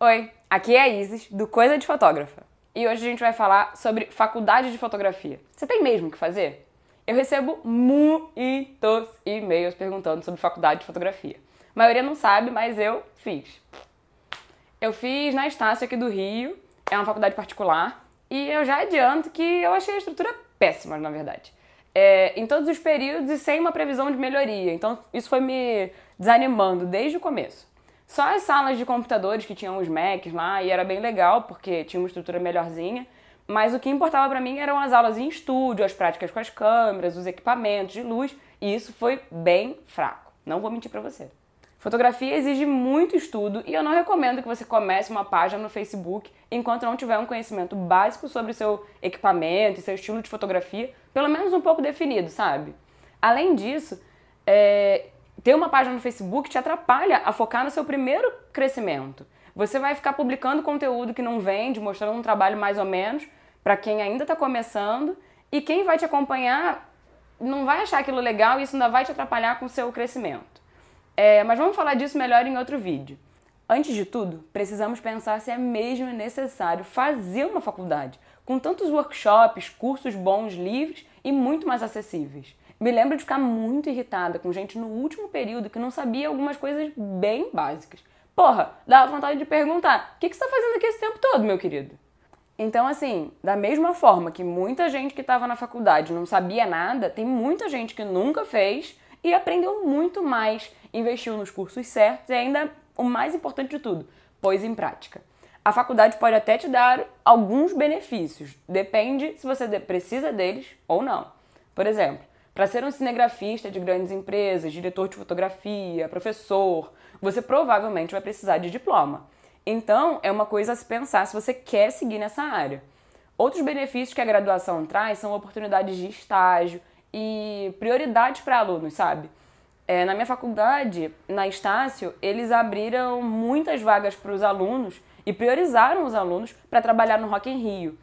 Oi, aqui é a Isis, do Coisa de Fotógrafa. E hoje a gente vai falar sobre faculdade de fotografia. Você tem mesmo que fazer? Eu recebo muitos e-mails perguntando sobre faculdade de fotografia. A maioria não sabe, mas eu fiz. Eu fiz na Estácio aqui do Rio, é uma faculdade particular, e eu já adianto que eu achei a estrutura péssima, na verdade. É, em todos os períodos e sem uma previsão de melhoria. Então isso foi me desanimando desde o começo. Só as salas de computadores que tinham os Macs lá e era bem legal porque tinha uma estrutura melhorzinha. Mas o que importava para mim eram as aulas em estúdio, as práticas com as câmeras, os equipamentos de luz, e isso foi bem fraco. Não vou mentir para você. Fotografia exige muito estudo e eu não recomendo que você comece uma página no Facebook enquanto não tiver um conhecimento básico sobre seu equipamento e seu estilo de fotografia, pelo menos um pouco definido, sabe? Além disso, é, ter uma página no Facebook te atrapalha a focar no seu primeiro crescimento. Você vai ficar publicando conteúdo que não vende, mostrando um trabalho mais ou menos para quem ainda está começando e quem vai te acompanhar não vai achar aquilo legal e isso ainda vai te atrapalhar com o seu crescimento. É, mas vamos falar disso melhor em outro vídeo. Antes de tudo, precisamos pensar se é mesmo necessário fazer uma faculdade, com tantos workshops, cursos bons, livres e muito mais acessíveis. Me lembro de ficar muito irritada com gente no último período que não sabia algumas coisas bem básicas. Porra, dava vontade de perguntar: o que, que você está fazendo aqui esse tempo todo, meu querido? Então, assim, da mesma forma que muita gente que estava na faculdade não sabia nada, tem muita gente que nunca fez e aprendeu muito mais, investiu nos cursos certos e ainda o mais importante de tudo, pôs em prática. A faculdade pode até te dar alguns benefícios, depende se você precisa deles ou não. Por exemplo, para ser um cinegrafista de grandes empresas, diretor de fotografia, professor, você provavelmente vai precisar de diploma. Então, é uma coisa a se pensar se você quer seguir nessa área. Outros benefícios que a graduação traz são oportunidades de estágio e prioridades para alunos, sabe? É, na minha faculdade, na Estácio, eles abriram muitas vagas para os alunos e priorizaram os alunos para trabalhar no Rock in Rio.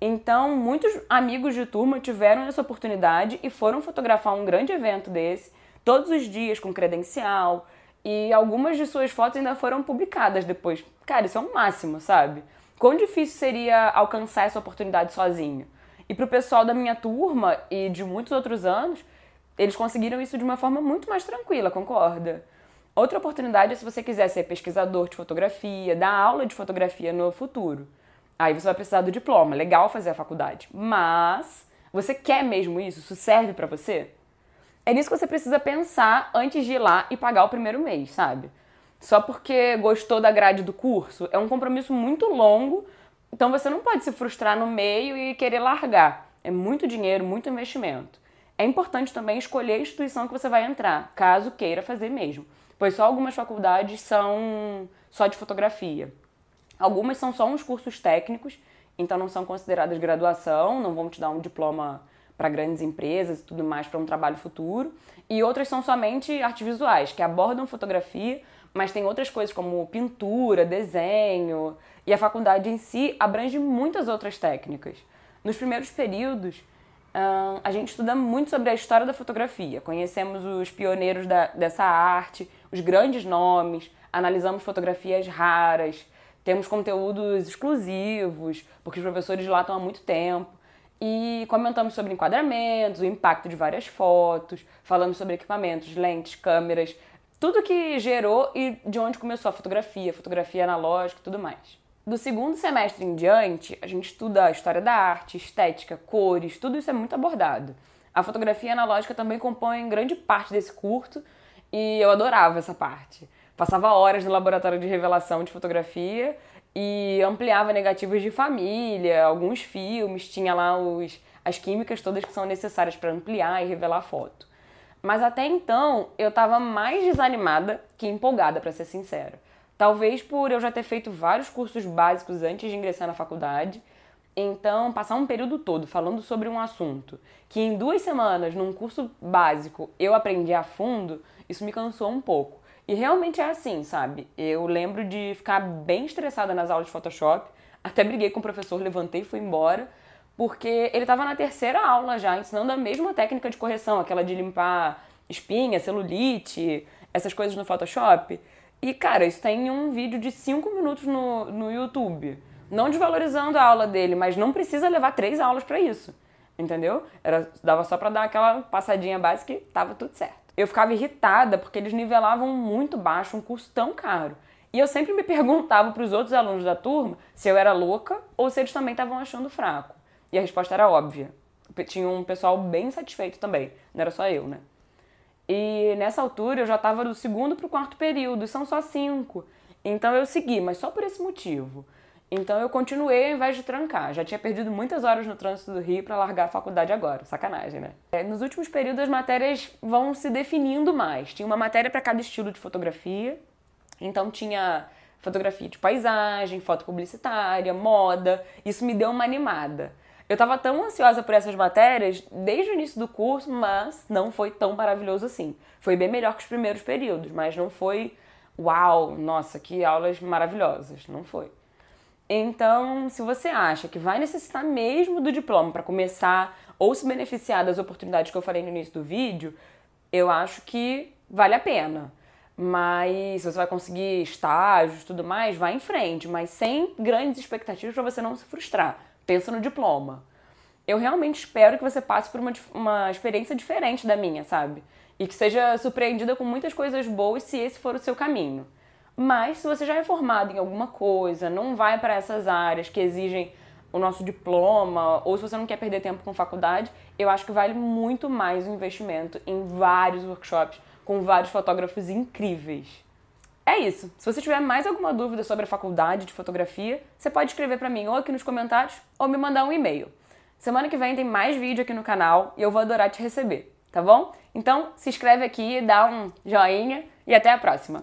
Então, muitos amigos de turma tiveram essa oportunidade e foram fotografar um grande evento desse, todos os dias com credencial, e algumas de suas fotos ainda foram publicadas depois. Cara, isso é um máximo, sabe? Quão difícil seria alcançar essa oportunidade sozinho? E pro pessoal da minha turma e de muitos outros anos, eles conseguiram isso de uma forma muito mais tranquila, concorda? Outra oportunidade é se você quiser ser pesquisador de fotografia, dar aula de fotografia no futuro. Aí você vai precisar do diploma. Legal fazer a faculdade. Mas você quer mesmo isso? Isso serve para você? É nisso que você precisa pensar antes de ir lá e pagar o primeiro mês, sabe? Só porque gostou da grade do curso é um compromisso muito longo, então você não pode se frustrar no meio e querer largar. É muito dinheiro, muito investimento. É importante também escolher a instituição que você vai entrar, caso queira fazer mesmo, pois só algumas faculdades são só de fotografia. Algumas são só uns cursos técnicos, então não são consideradas graduação, não vão te dar um diploma para grandes empresas e tudo mais para um trabalho futuro. E outras são somente artes visuais, que abordam fotografia, mas tem outras coisas como pintura, desenho, e a faculdade em si abrange muitas outras técnicas. Nos primeiros períodos, a gente estuda muito sobre a história da fotografia, conhecemos os pioneiros da, dessa arte, os grandes nomes, analisamos fotografias raras, temos conteúdos exclusivos, porque os professores lá estão há muito tempo. E comentamos sobre enquadramentos, o impacto de várias fotos, falamos sobre equipamentos, lentes, câmeras, tudo que gerou e de onde começou a fotografia, fotografia analógica e tudo mais. Do segundo semestre em diante, a gente estuda a história da arte, estética, cores, tudo isso é muito abordado. A fotografia analógica também compõe grande parte desse curso e eu adorava essa parte. Passava horas no laboratório de revelação de fotografia e ampliava negativos de família, alguns filmes, tinha lá os, as químicas todas que são necessárias para ampliar e revelar a foto. Mas até então eu estava mais desanimada que empolgada, para ser sincera. Talvez por eu já ter feito vários cursos básicos antes de ingressar na faculdade. Então, passar um período todo falando sobre um assunto que em duas semanas, num curso básico, eu aprendi a fundo, isso me cansou um pouco. E realmente é assim, sabe? Eu lembro de ficar bem estressada nas aulas de Photoshop, até briguei com o professor, levantei e fui embora, porque ele estava na terceira aula já, ensinando a mesma técnica de correção, aquela de limpar espinha, celulite, essas coisas no Photoshop. E, cara, isso tem um vídeo de 5 minutos no, no YouTube. Não desvalorizando a aula dele, mas não precisa levar três aulas para isso. Entendeu? Era, dava só pra dar aquela passadinha básica e tava tudo certo. Eu ficava irritada porque eles nivelavam muito baixo um curso tão caro. E eu sempre me perguntava para os outros alunos da turma se eu era louca ou se eles também estavam achando fraco. E a resposta era óbvia. Tinha um pessoal bem satisfeito também, não era só eu, né? E nessa altura eu já estava do segundo para o quarto período, e são só cinco. Então eu segui, mas só por esse motivo. Então eu continuei ao invés de trancar. Já tinha perdido muitas horas no trânsito do Rio para largar a faculdade agora. Sacanagem, né? É, nos últimos períodos as matérias vão se definindo mais. Tinha uma matéria para cada estilo de fotografia. Então tinha fotografia de paisagem, foto publicitária, moda. Isso me deu uma animada. Eu estava tão ansiosa por essas matérias desde o início do curso, mas não foi tão maravilhoso assim. Foi bem melhor que os primeiros períodos, mas não foi uau, nossa, que aulas maravilhosas. Não foi. Então, se você acha que vai necessitar mesmo do diploma para começar ou se beneficiar das oportunidades que eu falei no início do vídeo, eu acho que vale a pena. Mas se você vai conseguir estágios tudo mais, vai em frente, mas sem grandes expectativas para você não se frustrar. Pensa no diploma. Eu realmente espero que você passe por uma, uma experiência diferente da minha, sabe? E que seja surpreendida com muitas coisas boas se esse for o seu caminho. Mas se você já é formado em alguma coisa, não vai para essas áreas que exigem o nosso diploma, ou se você não quer perder tempo com faculdade, eu acho que vale muito mais o investimento em vários workshops com vários fotógrafos incríveis. É isso. Se você tiver mais alguma dúvida sobre a faculdade de fotografia, você pode escrever para mim ou aqui nos comentários ou me mandar um e-mail. Semana que vem tem mais vídeo aqui no canal e eu vou adorar te receber, tá bom? Então se inscreve aqui, dá um joinha e até a próxima.